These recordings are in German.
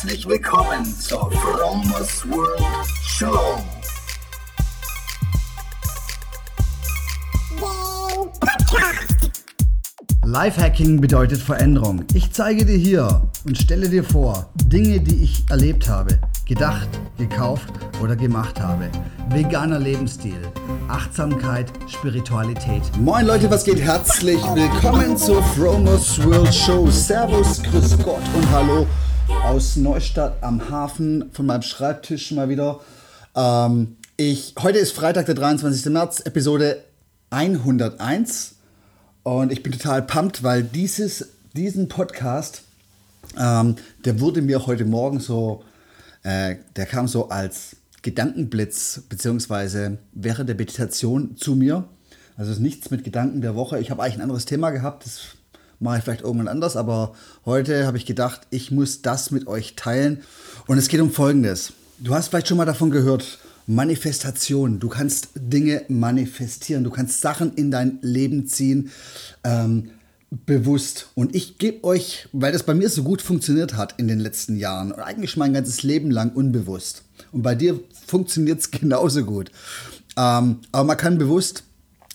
Herzlich willkommen zur Fromers World Show. Lifehacking bedeutet Veränderung. Ich zeige dir hier und stelle dir vor Dinge, die ich erlebt habe, gedacht, gekauft oder gemacht habe. Veganer Lebensstil, Achtsamkeit, Spiritualität. Moin Leute, was geht? Herzlich willkommen zur Fromers World Show. Servus, Grüß Gott und Hallo aus Neustadt am Hafen von meinem Schreibtisch mal wieder. Ähm, ich, heute ist Freitag, der 23. März, Episode 101 und ich bin total pumped, weil dieses, diesen Podcast, ähm, der wurde mir heute Morgen so, äh, der kam so als Gedankenblitz, beziehungsweise während der Meditation zu mir. Also es ist nichts mit Gedanken der Woche. Ich habe eigentlich ein anderes Thema gehabt, das mache ich vielleicht irgendwann anders, aber heute habe ich gedacht, ich muss das mit euch teilen. Und es geht um Folgendes. Du hast vielleicht schon mal davon gehört, Manifestation. Du kannst Dinge manifestieren. Du kannst Sachen in dein Leben ziehen. Ähm, bewusst. Und ich gebe euch, weil das bei mir so gut funktioniert hat in den letzten Jahren und eigentlich mein ganzes Leben lang unbewusst. Und bei dir funktioniert es genauso gut. Ähm, aber man kann bewusst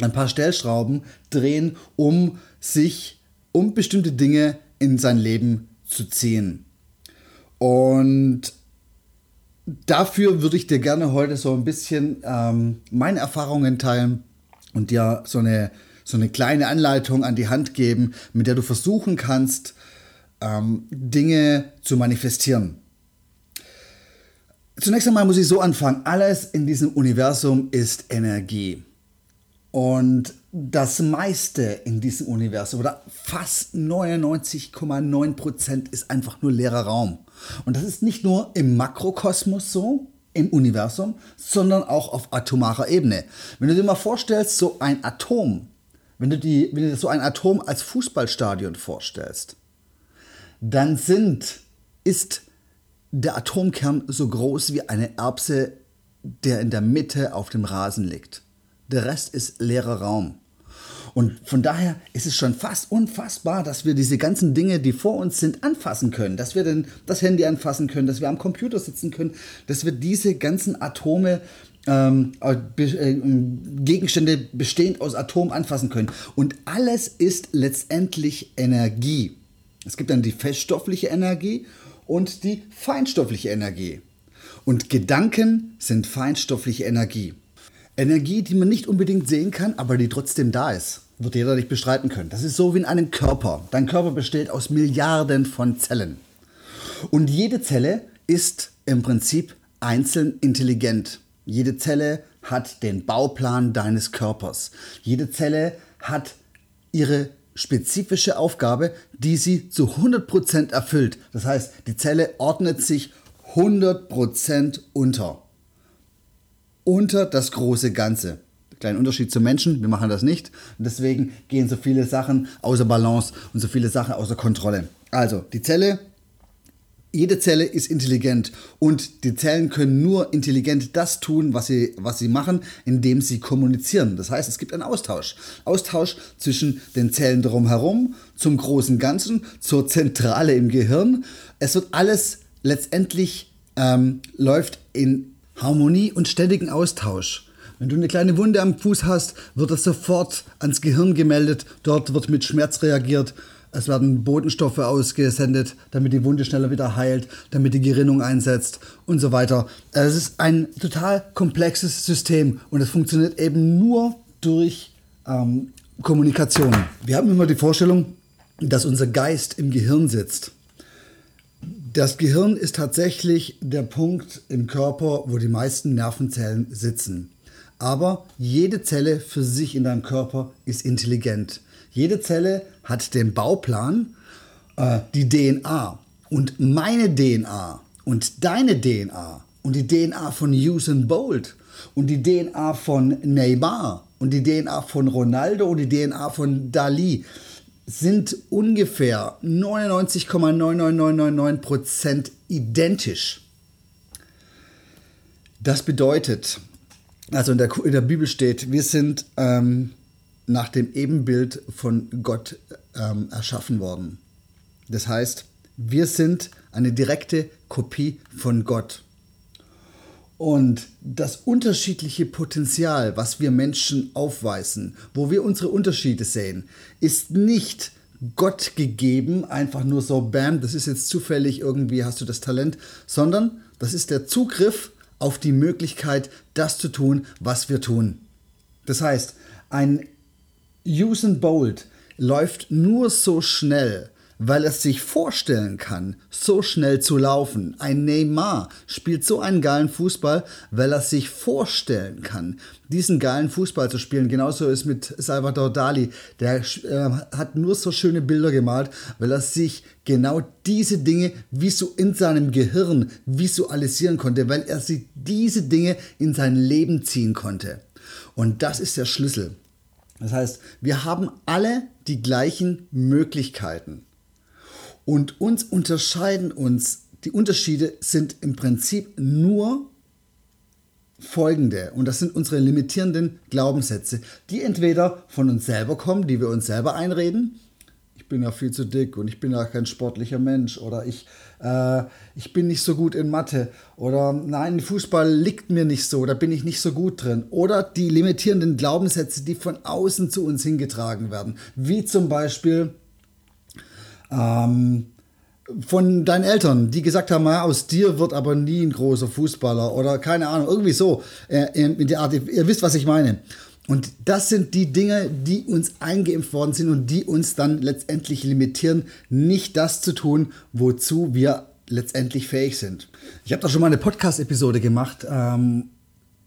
ein paar Stellschrauben drehen, um sich, um bestimmte Dinge in sein Leben zu ziehen. Und dafür würde ich dir gerne heute so ein bisschen ähm, meine Erfahrungen teilen und dir so eine, so eine kleine Anleitung an die Hand geben, mit der du versuchen kannst, ähm, Dinge zu manifestieren. Zunächst einmal muss ich so anfangen, alles in diesem Universum ist Energie. Und das meiste in diesem Universum oder fast 99,9% ist einfach nur leerer Raum. Und das ist nicht nur im Makrokosmos so, im Universum, sondern auch auf atomarer Ebene. Wenn du dir mal vorstellst, so ein Atom, wenn du, die, wenn du dir so ein Atom als Fußballstadion vorstellst, dann sind, ist der Atomkern so groß wie eine Erbse, der in der Mitte auf dem Rasen liegt. Der Rest ist leerer Raum. Und von daher ist es schon fast unfassbar, dass wir diese ganzen Dinge, die vor uns sind, anfassen können. Dass wir denn das Handy anfassen können, dass wir am Computer sitzen können, dass wir diese ganzen Atome ähm, äh, Gegenstände bestehend aus Atomen anfassen können. Und alles ist letztendlich Energie. Es gibt dann die feststoffliche Energie und die feinstoffliche Energie. Und Gedanken sind feinstoffliche Energie. Energie, die man nicht unbedingt sehen kann, aber die trotzdem da ist wird jeder nicht bestreiten können. Das ist so wie in einem Körper. Dein Körper besteht aus Milliarden von Zellen. Und jede Zelle ist im Prinzip einzeln intelligent. Jede Zelle hat den Bauplan deines Körpers. Jede Zelle hat ihre spezifische Aufgabe, die sie zu 100% erfüllt. Das heißt, die Zelle ordnet sich 100% unter. Unter das große Ganze. Kleinen Unterschied zum Menschen, wir machen das nicht. Und deswegen gehen so viele Sachen außer Balance und so viele Sachen außer Kontrolle. Also, die Zelle, jede Zelle ist intelligent und die Zellen können nur intelligent das tun, was sie, was sie machen, indem sie kommunizieren. Das heißt, es gibt einen Austausch. Austausch zwischen den Zellen drumherum, zum großen Ganzen, zur Zentrale im Gehirn. Es wird alles letztendlich ähm, läuft in Harmonie und ständigen Austausch. Wenn du eine kleine Wunde am Fuß hast, wird das sofort ans Gehirn gemeldet. Dort wird mit Schmerz reagiert. Es werden Botenstoffe ausgesendet, damit die Wunde schneller wieder heilt, damit die Gerinnung einsetzt und so weiter. Es ist ein total komplexes System und es funktioniert eben nur durch ähm, Kommunikation. Wir haben immer die Vorstellung, dass unser Geist im Gehirn sitzt. Das Gehirn ist tatsächlich der Punkt im Körper, wo die meisten Nervenzellen sitzen. Aber jede Zelle für sich in deinem Körper ist intelligent. Jede Zelle hat den Bauplan, äh, die DNA. Und meine DNA und deine DNA und die DNA von Usain Bolt und die DNA von Neymar und die DNA von Ronaldo und die DNA von Dali sind ungefähr 99,99999% identisch. Das bedeutet, also in der, in der Bibel steht, wir sind ähm, nach dem Ebenbild von Gott ähm, erschaffen worden. Das heißt, wir sind eine direkte Kopie von Gott. Und das unterschiedliche Potenzial, was wir Menschen aufweisen, wo wir unsere Unterschiede sehen, ist nicht Gott gegeben, einfach nur so, bam, das ist jetzt zufällig, irgendwie hast du das Talent, sondern das ist der Zugriff auf die Möglichkeit, das zu tun, was wir tun. Das heißt, ein Usain Bolt läuft nur so schnell, weil er sich vorstellen kann, so schnell zu laufen. Ein Neymar spielt so einen geilen Fußball, weil er sich vorstellen kann, diesen geilen Fußball zu spielen. Genauso ist mit Salvador Dali. Der äh, hat nur so schöne Bilder gemalt, weil er sich genau diese Dinge visu in seinem Gehirn visualisieren konnte, weil er sich diese Dinge in sein Leben ziehen konnte. Und das ist der Schlüssel. Das heißt, wir haben alle die gleichen Möglichkeiten. Und uns unterscheiden uns, die Unterschiede sind im Prinzip nur folgende. Und das sind unsere limitierenden Glaubenssätze, die entweder von uns selber kommen, die wir uns selber einreden. Ich bin ja viel zu dick und ich bin ja kein sportlicher Mensch oder ich, äh, ich bin nicht so gut in Mathe oder nein, Fußball liegt mir nicht so, da bin ich nicht so gut drin. Oder die limitierenden Glaubenssätze, die von außen zu uns hingetragen werden, wie zum Beispiel, ähm, von deinen Eltern, die gesagt haben, aus dir wird aber nie ein großer Fußballer oder keine Ahnung, irgendwie so äh, in der Art. Ihr wisst, was ich meine. Und das sind die Dinge, die uns eingeimpft worden sind und die uns dann letztendlich limitieren, nicht das zu tun, wozu wir letztendlich fähig sind. Ich habe da schon mal eine Podcast-Episode gemacht ähm,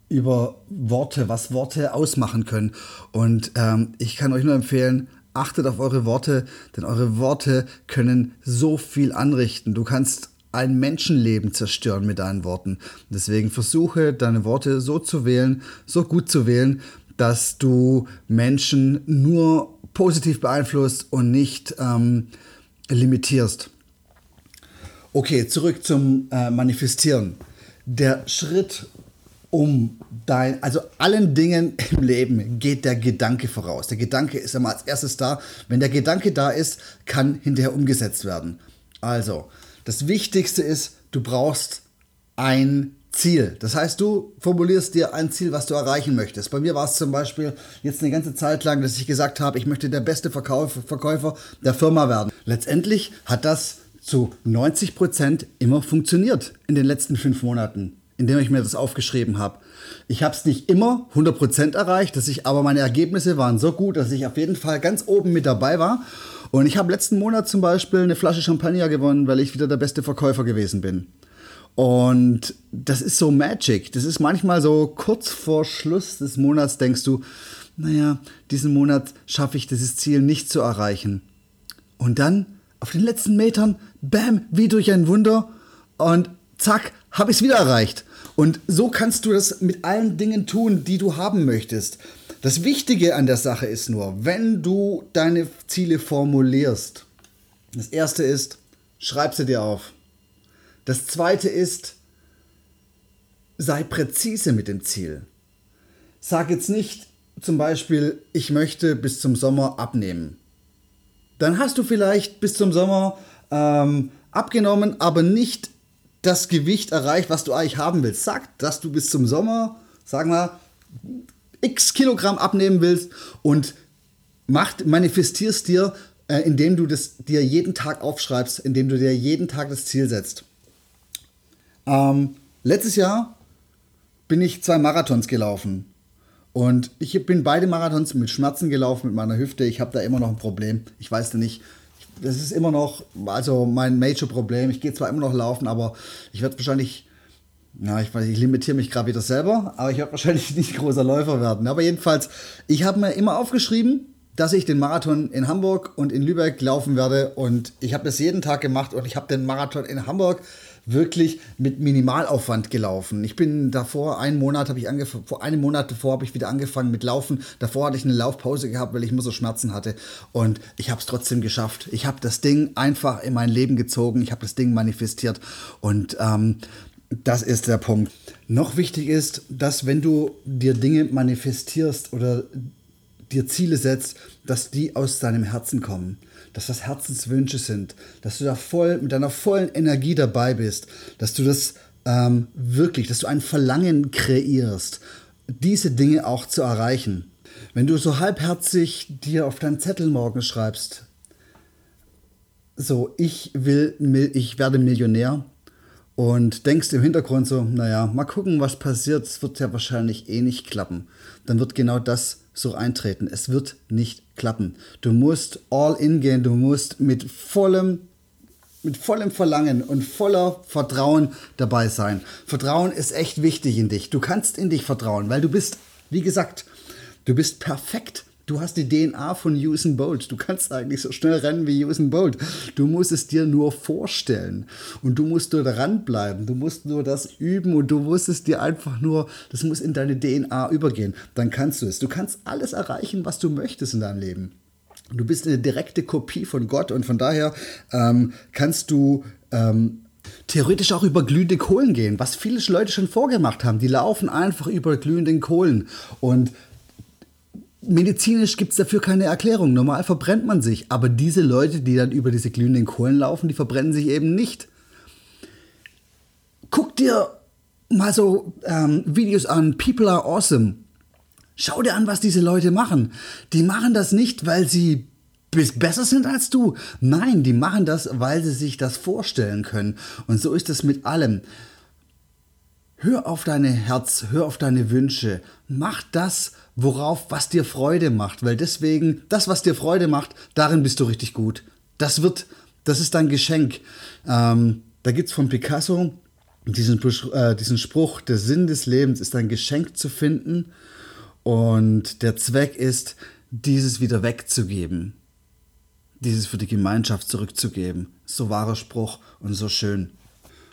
über Worte, was Worte ausmachen können. Und ähm, ich kann euch nur empfehlen, achtet auf eure Worte, denn eure Worte können so viel anrichten. Du kannst ein Menschenleben zerstören mit deinen Worten. Deswegen versuche deine Worte so zu wählen, so gut zu wählen, dass du Menschen nur positiv beeinflusst und nicht ähm, limitierst. Okay, zurück zum äh, Manifestieren. Der Schritt, um dein, also allen Dingen im Leben geht der Gedanke voraus. Der Gedanke ist immer als erstes da. Wenn der Gedanke da ist, kann hinterher umgesetzt werden. Also, das Wichtigste ist, du brauchst ein Ziel. Das heißt, du formulierst dir ein Ziel, was du erreichen möchtest. Bei mir war es zum Beispiel jetzt eine ganze Zeit lang, dass ich gesagt habe, ich möchte der beste Verkäufer, Verkäufer der Firma werden. Letztendlich hat das zu 90 Prozent immer funktioniert in den letzten fünf Monaten indem ich mir das aufgeschrieben habe. Ich habe es nicht immer 100% erreicht, dass ich, aber meine Ergebnisse waren so gut, dass ich auf jeden Fall ganz oben mit dabei war. Und ich habe letzten Monat zum Beispiel eine Flasche Champagner gewonnen, weil ich wieder der beste Verkäufer gewesen bin. Und das ist so Magic. Das ist manchmal so kurz vor Schluss des Monats denkst du, naja, diesen Monat schaffe ich dieses Ziel nicht zu erreichen. Und dann auf den letzten Metern, bam, wie durch ein Wunder. Und zack, habe ich es wieder erreicht. Und so kannst du das mit allen Dingen tun, die du haben möchtest. Das Wichtige an der Sache ist nur, wenn du deine Ziele formulierst, das erste ist, schreib sie dir auf. Das zweite ist, sei präzise mit dem Ziel. Sag jetzt nicht zum Beispiel, ich möchte bis zum Sommer abnehmen. Dann hast du vielleicht bis zum Sommer ähm, abgenommen, aber nicht das Gewicht erreicht, was du eigentlich haben willst. Sag, dass du bis zum Sommer, sagen wir, x Kilogramm abnehmen willst und macht, manifestierst dir, äh, indem du das dir jeden Tag aufschreibst, indem du dir jeden Tag das Ziel setzt. Ähm, letztes Jahr bin ich zwei Marathons gelaufen. Und ich bin beide Marathons mit Schmerzen gelaufen mit meiner Hüfte. Ich habe da immer noch ein Problem. Ich weiß nicht, das ist immer noch, also mein Major-Problem. Ich gehe zwar immer noch laufen, aber ich werde wahrscheinlich, ja, ich ich limitiere mich gerade wieder selber, aber ich werde wahrscheinlich nicht großer Läufer werden. Aber jedenfalls, ich habe mir immer aufgeschrieben, dass ich den Marathon in Hamburg und in Lübeck laufen werde und ich habe das jeden Tag gemacht und ich habe den Marathon in Hamburg wirklich mit Minimalaufwand gelaufen. Ich bin davor, einen Monat habe ich angefangen, vor einem Monat davor habe ich wieder angefangen mit Laufen. Davor hatte ich eine Laufpause gehabt, weil ich immer so Schmerzen hatte. Und ich habe es trotzdem geschafft. Ich habe das Ding einfach in mein Leben gezogen. Ich habe das Ding manifestiert. Und ähm, das ist der Punkt. Noch wichtig ist, dass wenn du dir Dinge manifestierst oder dir Ziele setzt, dass die aus deinem Herzen kommen, dass das Herzenswünsche sind, dass du da voll mit deiner vollen Energie dabei bist, dass du das ähm, wirklich, dass du ein Verlangen kreierst, diese Dinge auch zu erreichen. Wenn du so halbherzig dir auf deinen Zettel morgen schreibst, so, ich will, ich werde Millionär und denkst im Hintergrund so, naja, mal gucken, was passiert, es wird ja wahrscheinlich eh nicht klappen, dann wird genau das so eintreten. Es wird nicht klappen. Du musst all in gehen, du musst mit vollem mit vollem Verlangen und voller Vertrauen dabei sein. Vertrauen ist echt wichtig in dich. Du kannst in dich vertrauen, weil du bist, wie gesagt, du bist perfekt. Du hast die DNA von Usain Bolt. Du kannst eigentlich so schnell rennen wie Usain Bolt. Du musst es dir nur vorstellen. Und du musst nur daran bleiben. Du musst nur das üben und du musst es dir einfach nur, das muss in deine DNA übergehen. Dann kannst du es. Du kannst alles erreichen, was du möchtest in deinem Leben. Du bist eine direkte Kopie von Gott und von daher ähm, kannst du ähm, theoretisch auch über glühende Kohlen gehen, was viele Leute schon vorgemacht haben. Die laufen einfach über glühenden Kohlen und medizinisch gibt es dafür keine Erklärung. Normal verbrennt man sich. Aber diese Leute, die dann über diese glühenden Kohlen laufen, die verbrennen sich eben nicht. Guck dir mal so ähm, Videos an. People are awesome. Schau dir an, was diese Leute machen. Die machen das nicht, weil sie besser sind als du. Nein, die machen das, weil sie sich das vorstellen können. Und so ist es mit allem. Hör auf deine Herz, hör auf deine Wünsche. Mach das, worauf, was dir Freude macht. Weil deswegen, das, was dir Freude macht, darin bist du richtig gut. Das wird, das ist dein Geschenk. Ähm, da gibt es von Picasso diesen, äh, diesen Spruch, der Sinn des Lebens ist ein Geschenk zu finden und der Zweck ist, dieses wieder wegzugeben. Dieses für die Gemeinschaft zurückzugeben. So wahrer Spruch und so schön.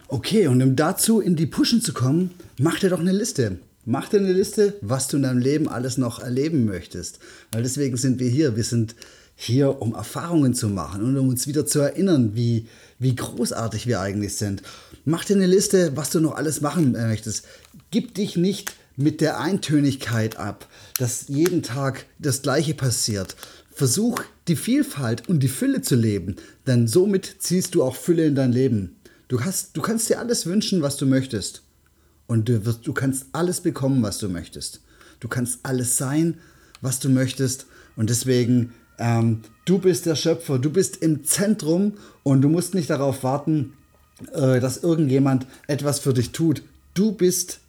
Okay, und um dazu in die Pushen zu kommen, mach dir doch eine Liste. Mach dir eine Liste, was du in deinem Leben alles noch erleben möchtest. Weil deswegen sind wir hier. Wir sind hier, um Erfahrungen zu machen und um uns wieder zu erinnern, wie, wie großartig wir eigentlich sind. Mach dir eine Liste, was du noch alles machen möchtest. Gib dich nicht mit der Eintönigkeit ab, dass jeden Tag das Gleiche passiert. Versuch die Vielfalt und die Fülle zu leben, denn somit ziehst du auch Fülle in dein Leben. Du, hast, du kannst dir alles wünschen, was du möchtest. Und du, wirst, du kannst alles bekommen, was du möchtest. Du kannst alles sein, was du möchtest. Und deswegen, ähm, du bist der Schöpfer, du bist im Zentrum und du musst nicht darauf warten, äh, dass irgendjemand etwas für dich tut. Du bist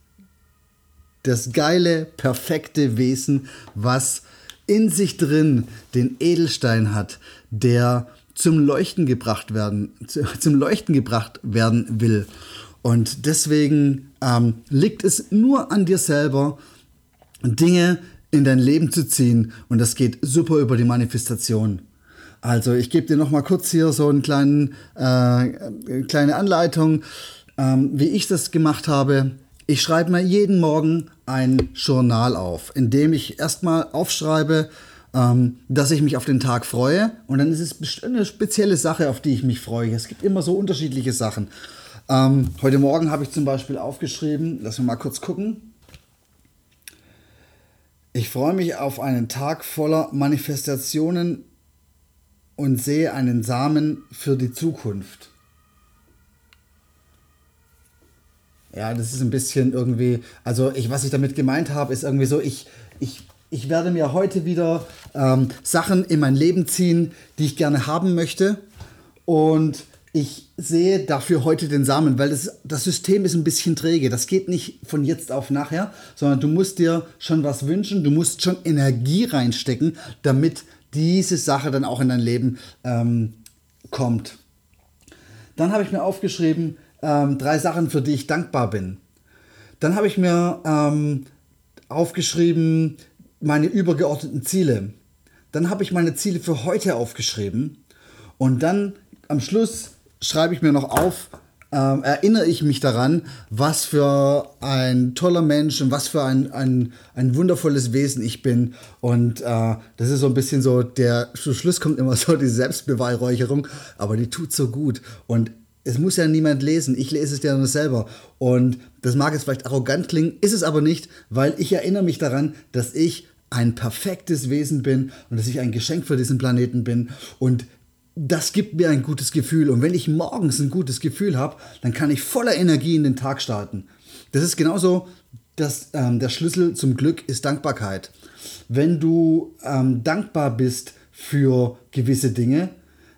das geile, perfekte Wesen, was in sich drin den Edelstein hat, der zum Leuchten gebracht werden, zum Leuchten gebracht werden will. Und deswegen ähm, liegt es nur an dir selber, Dinge in dein Leben zu ziehen. Und das geht super über die Manifestation. Also ich gebe dir noch mal kurz hier so eine kleinen, äh, kleine Anleitung, ähm, wie ich das gemacht habe. Ich schreibe mir jeden Morgen ein Journal auf, in dem ich erstmal aufschreibe, ähm, dass ich mich auf den Tag freue. Und dann ist es eine spezielle Sache, auf die ich mich freue. Es gibt immer so unterschiedliche Sachen. Ähm, heute Morgen habe ich zum Beispiel aufgeschrieben, lass wir mal kurz gucken. Ich freue mich auf einen Tag voller Manifestationen und sehe einen Samen für die Zukunft. Ja, das ist ein bisschen irgendwie, also ich, was ich damit gemeint habe, ist irgendwie so, ich, ich ich werde mir heute wieder ähm, Sachen in mein Leben ziehen, die ich gerne haben möchte. Und ich sehe dafür heute den Samen, weil das, das System ist ein bisschen träge. Das geht nicht von jetzt auf nachher, sondern du musst dir schon was wünschen, du musst schon Energie reinstecken, damit diese Sache dann auch in dein Leben ähm, kommt. Dann habe ich mir aufgeschrieben, ähm, drei Sachen, für die ich dankbar bin. Dann habe ich mir ähm, aufgeschrieben, meine übergeordneten Ziele. Dann habe ich meine Ziele für heute aufgeschrieben und dann am Schluss schreibe ich mir noch auf, äh, erinnere ich mich daran, was für ein toller Mensch und was für ein, ein, ein wundervolles Wesen ich bin. Und äh, das ist so ein bisschen so, der zu Schluss kommt immer so die Selbstbeweihräucherung, aber die tut so gut. Und es muss ja niemand lesen. Ich lese es ja nur selber. Und das mag jetzt vielleicht arrogant klingen, ist es aber nicht, weil ich erinnere mich daran, dass ich ein perfektes Wesen bin und dass ich ein Geschenk für diesen Planeten bin und das gibt mir ein gutes Gefühl. Und wenn ich morgens ein gutes Gefühl habe, dann kann ich voller Energie in den Tag starten. Das ist genauso, dass ähm, der Schlüssel zum Glück ist Dankbarkeit. Wenn du ähm, dankbar bist für gewisse Dinge,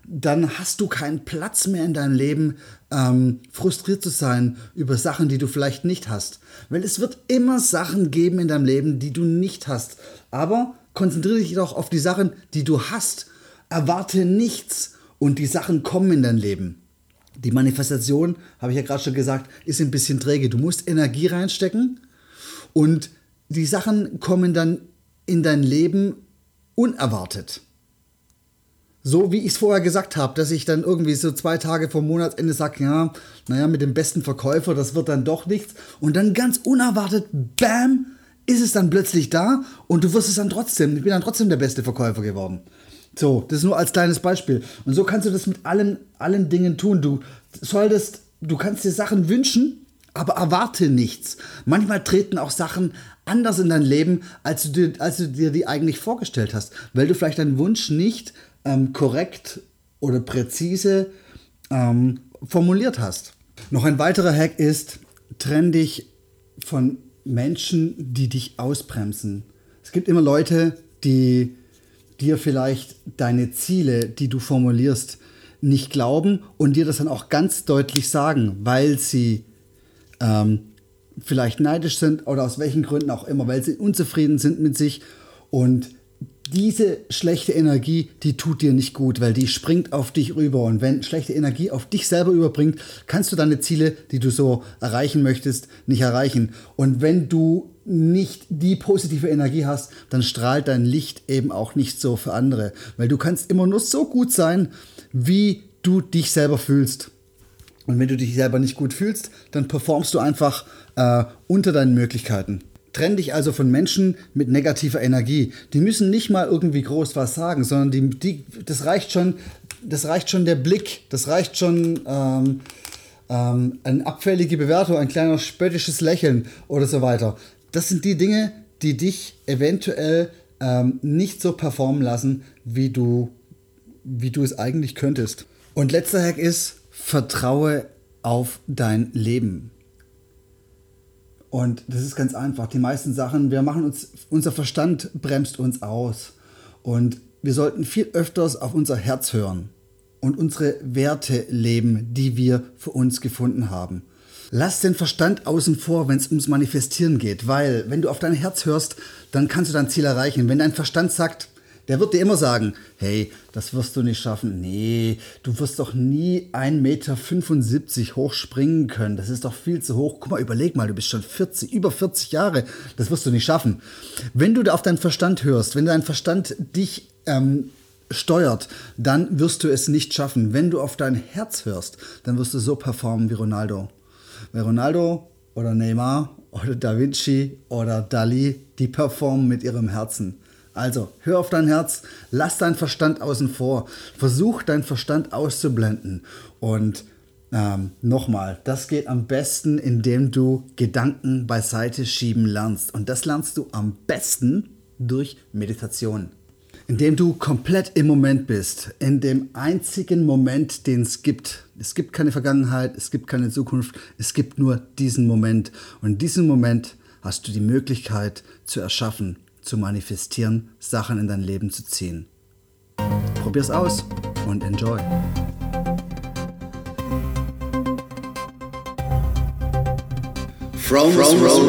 dann hast du keinen Platz mehr in deinem Leben, ähm, frustriert zu sein über Sachen, die du vielleicht nicht hast. Weil es wird immer Sachen geben in deinem Leben, die du nicht hast. Aber konzentriere dich doch auf die Sachen, die du hast. Erwarte nichts und die Sachen kommen in dein Leben. Die Manifestation, habe ich ja gerade schon gesagt, ist ein bisschen träge. Du musst Energie reinstecken und die Sachen kommen dann in dein Leben unerwartet. So wie ich es vorher gesagt habe, dass ich dann irgendwie so zwei Tage vor Monatsende sage, ja, naja, mit dem besten Verkäufer, das wird dann doch nichts. Und dann ganz unerwartet, bam, ist es dann plötzlich da und du wirst es dann trotzdem, ich bin dann trotzdem der beste Verkäufer geworden. So, das ist nur als kleines Beispiel. Und so kannst du das mit allen, allen Dingen tun. Du solltest, du kannst dir Sachen wünschen, aber erwarte nichts. Manchmal treten auch Sachen anders in dein Leben, als du dir, als du dir die eigentlich vorgestellt hast, weil du vielleicht deinen Wunsch nicht ähm, korrekt oder präzise ähm, formuliert hast. Noch ein weiterer Hack ist, trenn dich von Menschen, die dich ausbremsen. Es gibt immer Leute, die dir vielleicht deine Ziele, die du formulierst, nicht glauben und dir das dann auch ganz deutlich sagen, weil sie ähm, vielleicht neidisch sind oder aus welchen Gründen auch immer, weil sie unzufrieden sind mit sich und diese schlechte Energie, die tut dir nicht gut, weil die springt auf dich rüber. Und wenn schlechte Energie auf dich selber überbringt, kannst du deine Ziele, die du so erreichen möchtest, nicht erreichen. Und wenn du nicht die positive Energie hast, dann strahlt dein Licht eben auch nicht so für andere. Weil du kannst immer nur so gut sein, wie du dich selber fühlst. Und wenn du dich selber nicht gut fühlst, dann performst du einfach äh, unter deinen Möglichkeiten. Trenn dich also von Menschen mit negativer Energie. Die müssen nicht mal irgendwie groß was sagen, sondern die, die, das, reicht schon, das reicht schon der Blick, das reicht schon ähm, ähm, eine abfällige Bewertung, ein kleiner spöttisches Lächeln oder so weiter. Das sind die Dinge, die dich eventuell ähm, nicht so performen lassen, wie du, wie du es eigentlich könntest. Und letzter Hack ist, vertraue auf dein Leben. Und das ist ganz einfach. Die meisten Sachen, wir machen uns, unser Verstand bremst uns aus. Und wir sollten viel öfters auf unser Herz hören und unsere Werte leben, die wir für uns gefunden haben. Lass den Verstand außen vor, wenn es ums Manifestieren geht, weil wenn du auf dein Herz hörst, dann kannst du dein Ziel erreichen. Wenn dein Verstand sagt, der wird dir immer sagen, hey, das wirst du nicht schaffen. Nee, du wirst doch nie 1,75 Meter hoch springen können. Das ist doch viel zu hoch. Guck mal, überleg mal, du bist schon 40, über 40 Jahre. Das wirst du nicht schaffen. Wenn du da auf deinen Verstand hörst, wenn dein Verstand dich ähm, steuert, dann wirst du es nicht schaffen. Wenn du auf dein Herz hörst, dann wirst du so performen wie Ronaldo. Weil Ronaldo oder Neymar oder Da Vinci oder Dali, die performen mit ihrem Herzen. Also, hör auf dein Herz, lass deinen Verstand außen vor, versuch deinen Verstand auszublenden. Und ähm, nochmal, das geht am besten, indem du Gedanken beiseite schieben lernst. Und das lernst du am besten durch Meditation indem du komplett im Moment bist, in dem einzigen Moment, den es gibt. Es gibt keine Vergangenheit, es gibt keine Zukunft, es gibt nur diesen Moment. Und in diesem Moment hast du die Möglichkeit zu erschaffen, zu manifestieren, Sachen in dein Leben zu ziehen. Probier's aus und enjoy. From, from, from,